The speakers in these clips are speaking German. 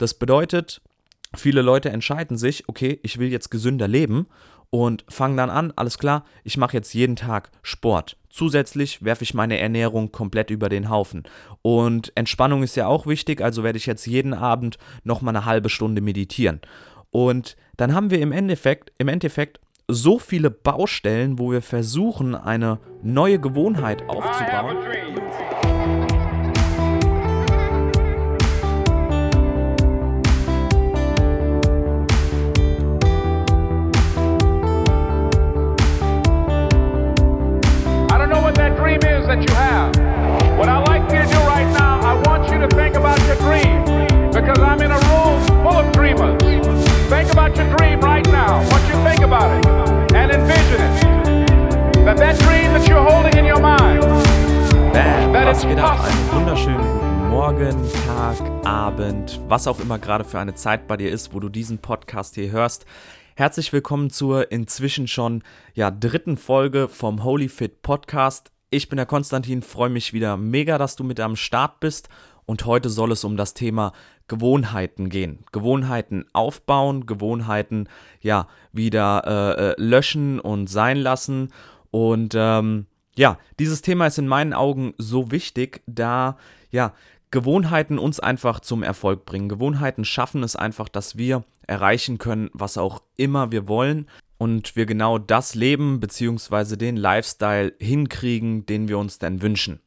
Das bedeutet, viele Leute entscheiden sich, okay, ich will jetzt gesünder leben und fangen dann an, alles klar, ich mache jetzt jeden Tag Sport. Zusätzlich werfe ich meine Ernährung komplett über den Haufen. Und Entspannung ist ja auch wichtig, also werde ich jetzt jeden Abend nochmal eine halbe Stunde meditieren. Und dann haben wir im Endeffekt, im Endeffekt so viele Baustellen, wo wir versuchen, eine neue Gewohnheit aufzubauen. Was auch immer gerade für eine Zeit bei dir ist, wo du diesen Podcast hier hörst. Herzlich willkommen zur inzwischen schon ja, dritten Folge vom Holy Fit Podcast. Ich bin der Konstantin, freue mich wieder mega, dass du mit am Start bist und heute soll es um das Thema Gewohnheiten gehen. Gewohnheiten aufbauen, Gewohnheiten ja wieder äh, äh, löschen und sein lassen und ähm, ja, dieses Thema ist in meinen Augen so wichtig, da ja Gewohnheiten uns einfach zum Erfolg bringen. Gewohnheiten schaffen es einfach, dass wir erreichen können, was auch immer wir wollen und wir genau das Leben bzw. den Lifestyle hinkriegen, den wir uns denn wünschen.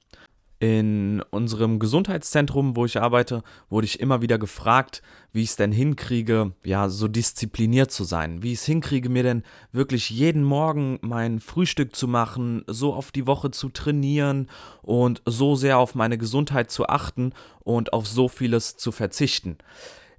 In unserem Gesundheitszentrum, wo ich arbeite, wurde ich immer wieder gefragt, wie ich es denn hinkriege, ja, so diszipliniert zu sein. Wie ich es hinkriege, mir denn wirklich jeden Morgen mein Frühstück zu machen, so auf die Woche zu trainieren und so sehr auf meine Gesundheit zu achten und auf so vieles zu verzichten.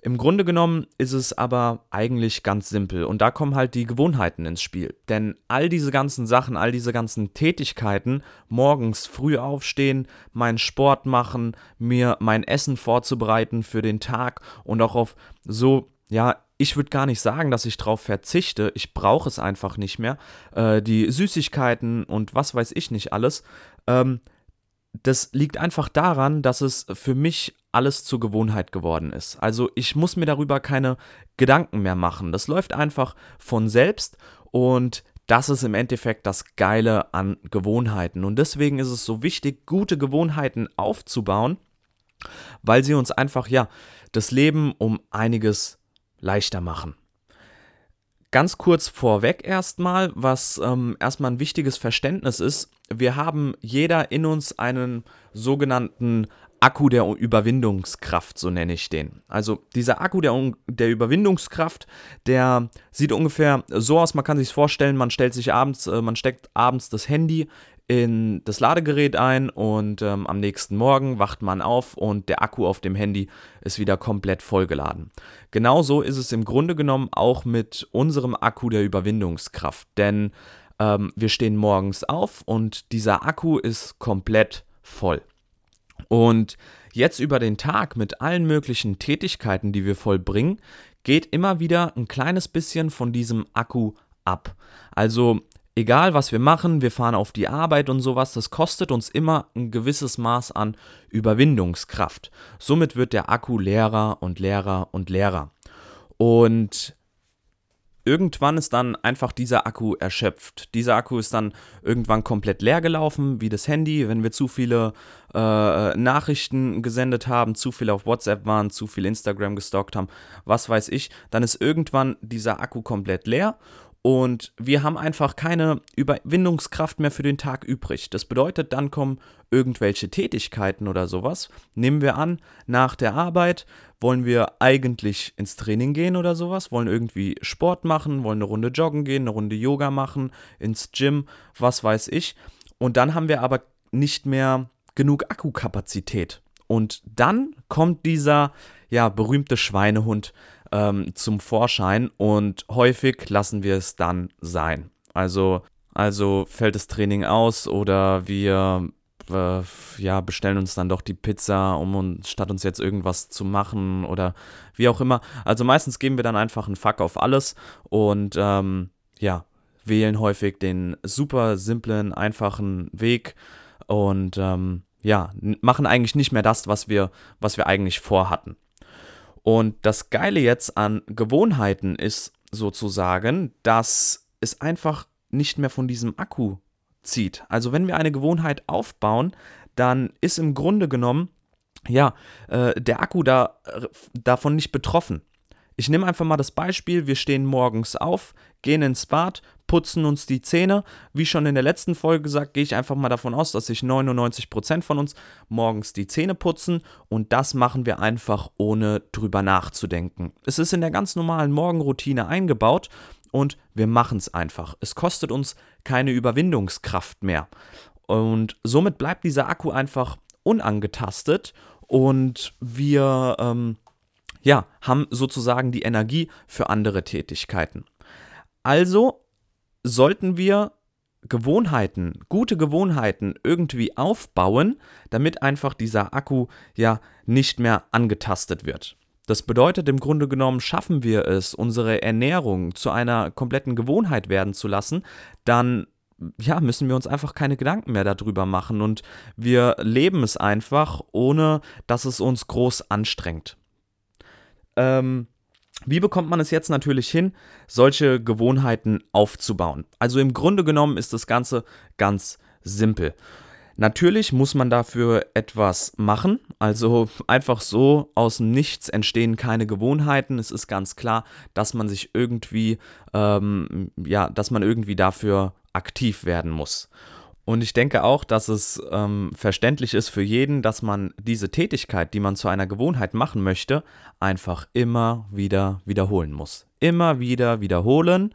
Im Grunde genommen ist es aber eigentlich ganz simpel und da kommen halt die Gewohnheiten ins Spiel. Denn all diese ganzen Sachen, all diese ganzen Tätigkeiten, morgens früh aufstehen, meinen Sport machen, mir mein Essen vorzubereiten für den Tag und auch auf so, ja, ich würde gar nicht sagen, dass ich darauf verzichte. Ich brauche es einfach nicht mehr. Äh, die Süßigkeiten und was weiß ich nicht alles. Ähm, das liegt einfach daran, dass es für mich alles zur Gewohnheit geworden ist. Also ich muss mir darüber keine Gedanken mehr machen. Das läuft einfach von selbst und das ist im Endeffekt das Geile an Gewohnheiten. Und deswegen ist es so wichtig, gute Gewohnheiten aufzubauen, weil sie uns einfach, ja, das Leben um einiges leichter machen. Ganz kurz vorweg erstmal, was ähm, erstmal ein wichtiges Verständnis ist. Wir haben jeder in uns einen sogenannten Akku der Überwindungskraft, so nenne ich den. Also dieser Akku der, der Überwindungskraft, der sieht ungefähr so aus, man kann sich vorstellen, man stellt sich abends, äh, man steckt abends das Handy in das Ladegerät ein und ähm, am nächsten Morgen wacht man auf und der Akku auf dem Handy ist wieder komplett vollgeladen. Genauso ist es im Grunde genommen auch mit unserem Akku der Überwindungskraft, denn ähm, wir stehen morgens auf und dieser Akku ist komplett voll. Und jetzt über den Tag mit allen möglichen Tätigkeiten, die wir vollbringen, geht immer wieder ein kleines bisschen von diesem Akku ab. Also egal was wir machen, wir fahren auf die Arbeit und sowas, das kostet uns immer ein gewisses Maß an Überwindungskraft. Somit wird der Akku leerer und leerer und leerer. Und irgendwann ist dann einfach dieser Akku erschöpft. Dieser Akku ist dann irgendwann komplett leer gelaufen, wie das Handy, wenn wir zu viele äh, Nachrichten gesendet haben, zu viel auf WhatsApp waren, zu viel Instagram gestalkt haben, was weiß ich, dann ist irgendwann dieser Akku komplett leer und wir haben einfach keine Überwindungskraft mehr für den Tag übrig. Das bedeutet, dann kommen irgendwelche Tätigkeiten oder sowas. Nehmen wir an, nach der Arbeit wollen wir eigentlich ins Training gehen oder sowas, wollen irgendwie Sport machen, wollen eine Runde joggen gehen, eine Runde Yoga machen, ins Gym, was weiß ich. Und dann haben wir aber nicht mehr genug Akkukapazität. Und dann kommt dieser ja berühmte Schweinehund ähm, zum Vorschein und häufig lassen wir es dann sein. Also, also fällt das Training aus oder wir äh, ja, bestellen uns dann doch die Pizza, um uns, statt uns jetzt irgendwas zu machen oder wie auch immer. Also meistens geben wir dann einfach einen Fuck auf alles und ähm, ja, wählen häufig den super simplen, einfachen Weg und ähm, ja, machen eigentlich nicht mehr das, was wir, was wir eigentlich vorhatten. Und das Geile jetzt an Gewohnheiten ist sozusagen, dass es einfach nicht mehr von diesem Akku zieht. Also wenn wir eine Gewohnheit aufbauen, dann ist im Grunde genommen ja äh, der Akku da äh, davon nicht betroffen. Ich nehme einfach mal das Beispiel, wir stehen morgens auf, gehen ins Bad, putzen uns die Zähne. Wie schon in der letzten Folge gesagt, gehe ich einfach mal davon aus, dass sich 99% von uns morgens die Zähne putzen und das machen wir einfach ohne drüber nachzudenken. Es ist in der ganz normalen Morgenroutine eingebaut und wir machen es einfach. Es kostet uns keine Überwindungskraft mehr. Und somit bleibt dieser Akku einfach unangetastet und wir ähm, ja, haben sozusagen die Energie für andere Tätigkeiten. Also sollten wir Gewohnheiten, gute Gewohnheiten irgendwie aufbauen, damit einfach dieser Akku ja nicht mehr angetastet wird. Das bedeutet im Grunde genommen, schaffen wir es, unsere Ernährung zu einer kompletten Gewohnheit werden zu lassen, dann ja, müssen wir uns einfach keine Gedanken mehr darüber machen und wir leben es einfach, ohne dass es uns groß anstrengt. Ähm, wie bekommt man es jetzt natürlich hin, solche Gewohnheiten aufzubauen? Also im Grunde genommen ist das Ganze ganz simpel. Natürlich muss man dafür etwas machen. Also einfach so aus dem Nichts entstehen keine Gewohnheiten. Es ist ganz klar, dass man sich irgendwie, ähm, ja, dass man irgendwie dafür aktiv werden muss. Und ich denke auch, dass es ähm, verständlich ist für jeden, dass man diese Tätigkeit, die man zu einer Gewohnheit machen möchte, einfach immer wieder wiederholen muss. Immer wieder wiederholen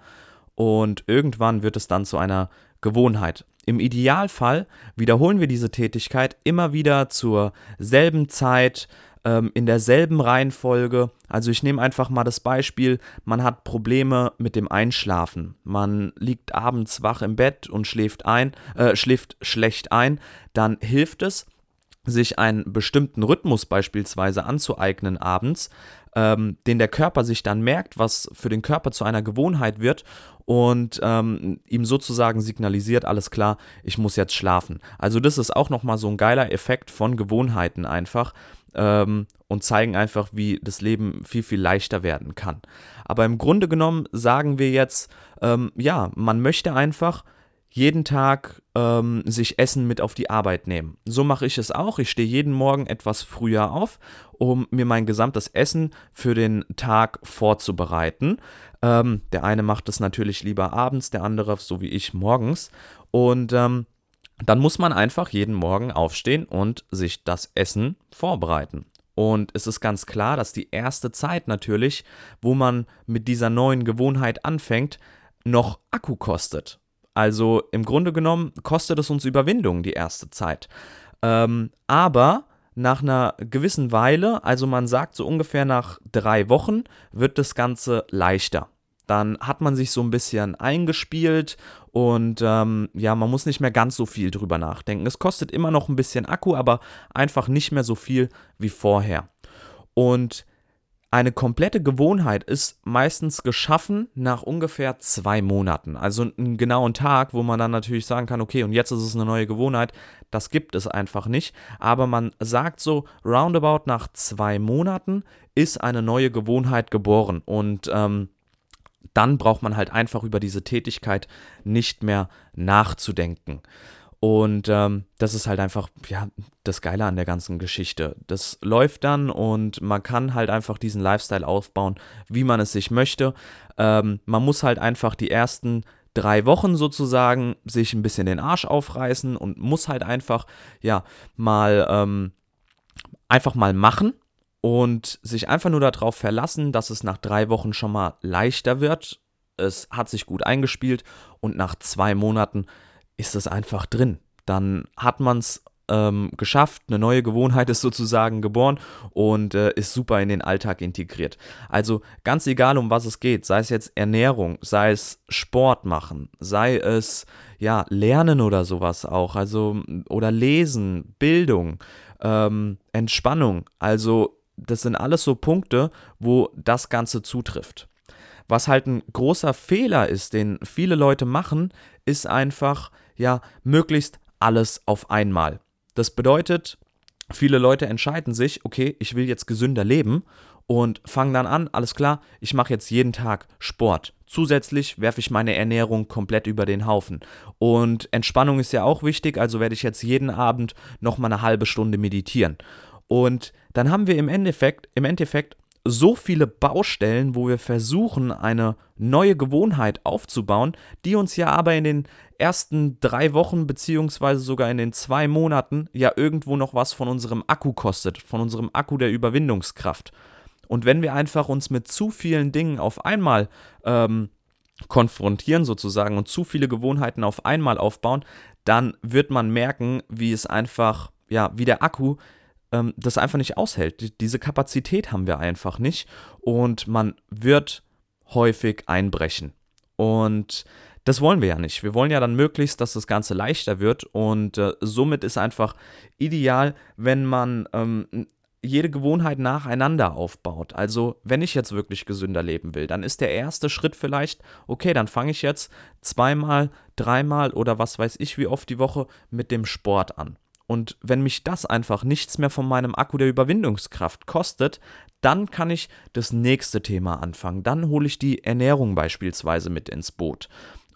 und irgendwann wird es dann zu einer Gewohnheit. Im Idealfall wiederholen wir diese Tätigkeit immer wieder zur selben Zeit, ähm, in derselben Reihenfolge. Also ich nehme einfach mal das Beispiel, man hat Probleme mit dem Einschlafen. Man liegt abends wach im Bett und schläft ein, äh, schläft schlecht ein, dann hilft es, sich einen bestimmten Rhythmus beispielsweise anzueignen abends, ähm, den der Körper sich dann merkt, was für den Körper zu einer Gewohnheit wird und ähm, ihm sozusagen signalisiert, alles klar, ich muss jetzt schlafen. Also das ist auch nochmal so ein geiler Effekt von Gewohnheiten einfach ähm, und zeigen einfach, wie das Leben viel, viel leichter werden kann. Aber im Grunde genommen sagen wir jetzt, ähm, ja, man möchte einfach jeden Tag ähm, sich Essen mit auf die Arbeit nehmen. So mache ich es auch. Ich stehe jeden Morgen etwas früher auf, um mir mein gesamtes Essen für den Tag vorzubereiten. Ähm, der eine macht es natürlich lieber abends, der andere, so wie ich, morgens. Und ähm, dann muss man einfach jeden Morgen aufstehen und sich das Essen vorbereiten. Und es ist ganz klar, dass die erste Zeit natürlich, wo man mit dieser neuen Gewohnheit anfängt, noch Akku kostet. Also im Grunde genommen kostet es uns Überwindung die erste Zeit. Ähm, aber nach einer gewissen Weile, also man sagt so ungefähr nach drei Wochen, wird das Ganze leichter. Dann hat man sich so ein bisschen eingespielt und ähm, ja, man muss nicht mehr ganz so viel drüber nachdenken. Es kostet immer noch ein bisschen Akku, aber einfach nicht mehr so viel wie vorher. Und eine komplette Gewohnheit ist meistens geschaffen nach ungefähr zwei Monaten. Also einen genauen Tag, wo man dann natürlich sagen kann, okay, und jetzt ist es eine neue Gewohnheit. Das gibt es einfach nicht. Aber man sagt so, roundabout nach zwei Monaten ist eine neue Gewohnheit geboren. Und ähm, dann braucht man halt einfach über diese Tätigkeit nicht mehr nachzudenken. Und ähm, das ist halt einfach, ja, das Geile an der ganzen Geschichte. Das läuft dann und man kann halt einfach diesen Lifestyle aufbauen, wie man es sich möchte. Ähm, man muss halt einfach die ersten drei Wochen sozusagen sich ein bisschen den Arsch aufreißen und muss halt einfach, ja, mal, ähm, einfach mal machen und sich einfach nur darauf verlassen, dass es nach drei Wochen schon mal leichter wird. Es hat sich gut eingespielt und nach zwei Monaten ist es einfach drin. Dann hat man es ähm, geschafft, eine neue Gewohnheit ist sozusagen geboren und äh, ist super in den Alltag integriert. Also ganz egal, um was es geht, sei es jetzt Ernährung, sei es Sport machen, sei es ja Lernen oder sowas auch, also oder Lesen, Bildung, ähm, Entspannung, also das sind alles so Punkte, wo das Ganze zutrifft. Was halt ein großer Fehler ist, den viele Leute machen, ist einfach, ja, möglichst alles auf einmal. Das bedeutet, viele Leute entscheiden sich, okay, ich will jetzt gesünder leben und fange dann an, alles klar, ich mache jetzt jeden Tag Sport. Zusätzlich werfe ich meine Ernährung komplett über den Haufen. Und Entspannung ist ja auch wichtig, also werde ich jetzt jeden Abend nochmal eine halbe Stunde meditieren. Und dann haben wir im Endeffekt, im Endeffekt so viele Baustellen, wo wir versuchen, eine neue Gewohnheit aufzubauen, die uns ja aber in den ersten drei Wochen beziehungsweise sogar in den zwei Monaten ja irgendwo noch was von unserem Akku kostet, von unserem Akku der Überwindungskraft. Und wenn wir einfach uns mit zu vielen Dingen auf einmal ähm, konfrontieren sozusagen und zu viele Gewohnheiten auf einmal aufbauen, dann wird man merken, wie es einfach, ja, wie der Akku ähm, das einfach nicht aushält. Diese Kapazität haben wir einfach nicht und man wird häufig einbrechen. Und das wollen wir ja nicht. Wir wollen ja dann möglichst, dass das Ganze leichter wird und äh, somit ist einfach ideal, wenn man ähm, jede Gewohnheit nacheinander aufbaut. Also, wenn ich jetzt wirklich gesünder leben will, dann ist der erste Schritt vielleicht, okay, dann fange ich jetzt zweimal, dreimal oder was weiß ich wie oft die Woche mit dem Sport an. Und wenn mich das einfach nichts mehr von meinem Akku der Überwindungskraft kostet, dann kann ich das nächste Thema anfangen. Dann hole ich die Ernährung beispielsweise mit ins Boot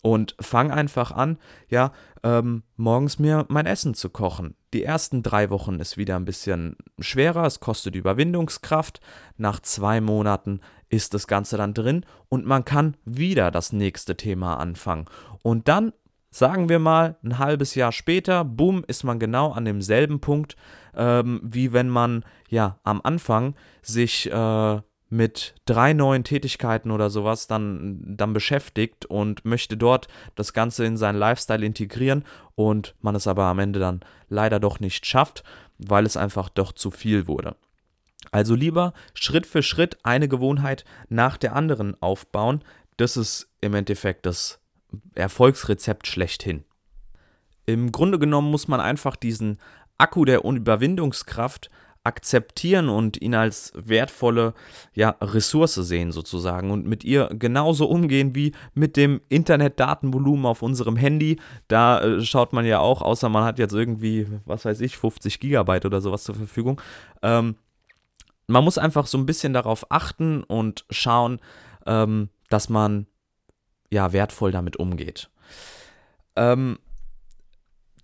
und fange einfach an, ja, ähm, morgens mir mein Essen zu kochen. Die ersten drei Wochen ist wieder ein bisschen schwerer, es kostet Überwindungskraft. Nach zwei Monaten ist das Ganze dann drin und man kann wieder das nächste Thema anfangen. Und dann Sagen wir mal, ein halbes Jahr später, boom, ist man genau an demselben Punkt, ähm, wie wenn man ja am Anfang sich äh, mit drei neuen Tätigkeiten oder sowas dann, dann beschäftigt und möchte dort das Ganze in seinen Lifestyle integrieren und man es aber am Ende dann leider doch nicht schafft, weil es einfach doch zu viel wurde. Also lieber Schritt für Schritt eine Gewohnheit nach der anderen aufbauen. Das ist im Endeffekt das Erfolgsrezept schlechthin. Im Grunde genommen muss man einfach diesen Akku der Überwindungskraft akzeptieren und ihn als wertvolle ja, Ressource sehen sozusagen und mit ihr genauso umgehen wie mit dem Internetdatenvolumen auf unserem Handy. Da äh, schaut man ja auch, außer man hat jetzt irgendwie, was weiß ich, 50 Gigabyte oder sowas zur Verfügung. Ähm, man muss einfach so ein bisschen darauf achten und schauen, ähm, dass man ja, wertvoll damit umgeht. Ähm,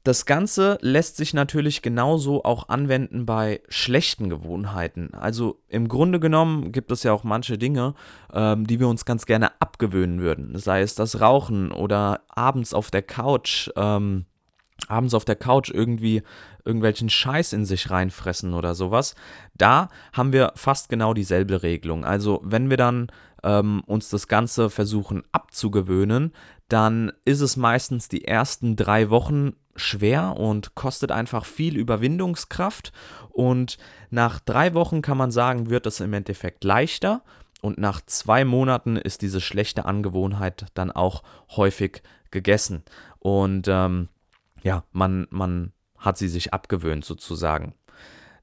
das Ganze lässt sich natürlich genauso auch anwenden bei schlechten Gewohnheiten. Also im Grunde genommen gibt es ja auch manche Dinge, ähm, die wir uns ganz gerne abgewöhnen würden. Sei es das Rauchen oder abends auf der Couch, ähm, abends auf der Couch irgendwie irgendwelchen Scheiß in sich reinfressen oder sowas. Da haben wir fast genau dieselbe Regelung. Also wenn wir dann ähm, uns das Ganze versuchen abzugewöhnen, dann ist es meistens die ersten drei Wochen schwer und kostet einfach viel Überwindungskraft. Und nach drei Wochen kann man sagen, wird es im Endeffekt leichter. Und nach zwei Monaten ist diese schlechte Angewohnheit dann auch häufig gegessen. Und ähm, ja, man, man hat sie sich abgewöhnt sozusagen.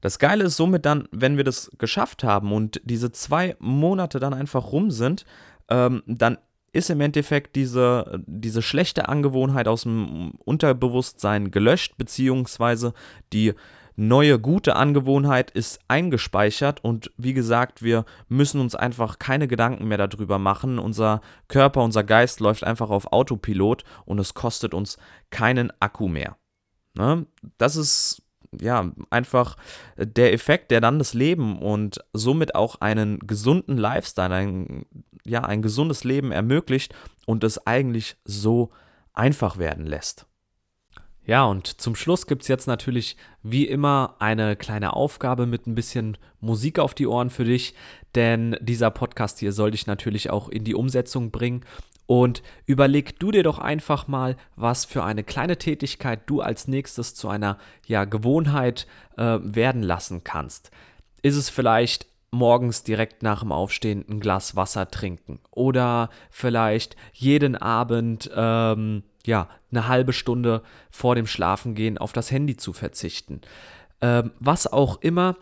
Das Geile ist somit dann, wenn wir das geschafft haben und diese zwei Monate dann einfach rum sind, ähm, dann ist im Endeffekt diese, diese schlechte Angewohnheit aus dem Unterbewusstsein gelöscht, beziehungsweise die neue gute Angewohnheit ist eingespeichert und wie gesagt, wir müssen uns einfach keine Gedanken mehr darüber machen. Unser Körper, unser Geist läuft einfach auf Autopilot und es kostet uns keinen Akku mehr. Ne? Das ist ja, einfach der Effekt, der dann das Leben und somit auch einen gesunden Lifestyle, ein, ja, ein gesundes Leben ermöglicht und es eigentlich so einfach werden lässt. Ja, und zum Schluss gibt es jetzt natürlich wie immer eine kleine Aufgabe mit ein bisschen Musik auf die Ohren für dich, denn dieser Podcast hier soll dich natürlich auch in die Umsetzung bringen und überleg du dir doch einfach mal, was für eine kleine Tätigkeit du als nächstes zu einer ja, Gewohnheit äh, werden lassen kannst. Ist es vielleicht morgens direkt nach dem Aufstehen ein Glas Wasser trinken oder vielleicht jeden Abend ähm, ja eine halbe Stunde vor dem Schlafengehen auf das Handy zu verzichten. Ähm, was auch immer,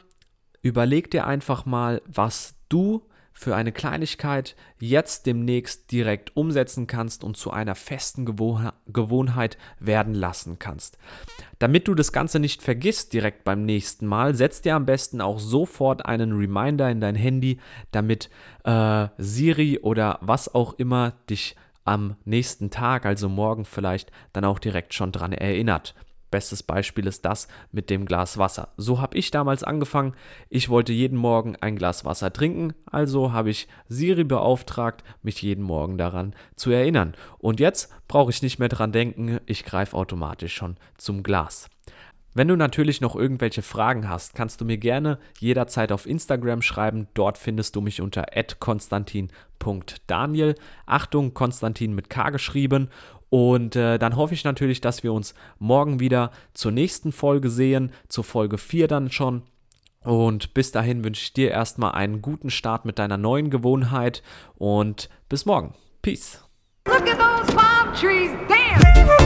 überleg dir einfach mal, was du für eine Kleinigkeit jetzt demnächst direkt umsetzen kannst und zu einer festen Gewohnheit werden lassen kannst. Damit du das Ganze nicht vergisst direkt beim nächsten Mal, setz dir am besten auch sofort einen Reminder in dein Handy, damit äh, Siri oder was auch immer dich am nächsten Tag, also morgen vielleicht, dann auch direkt schon dran erinnert. Bestes Beispiel ist das mit dem Glas Wasser. So habe ich damals angefangen. Ich wollte jeden Morgen ein Glas Wasser trinken, also habe ich Siri beauftragt, mich jeden Morgen daran zu erinnern. Und jetzt brauche ich nicht mehr dran denken, ich greife automatisch schon zum Glas. Wenn du natürlich noch irgendwelche Fragen hast, kannst du mir gerne jederzeit auf Instagram schreiben. Dort findest du mich unter konstantin.daniel. Achtung, Konstantin mit K geschrieben. Und äh, dann hoffe ich natürlich, dass wir uns morgen wieder zur nächsten Folge sehen, zur Folge 4 dann schon. Und bis dahin wünsche ich dir erstmal einen guten Start mit deiner neuen Gewohnheit und bis morgen. Peace. Look at those palm trees dance.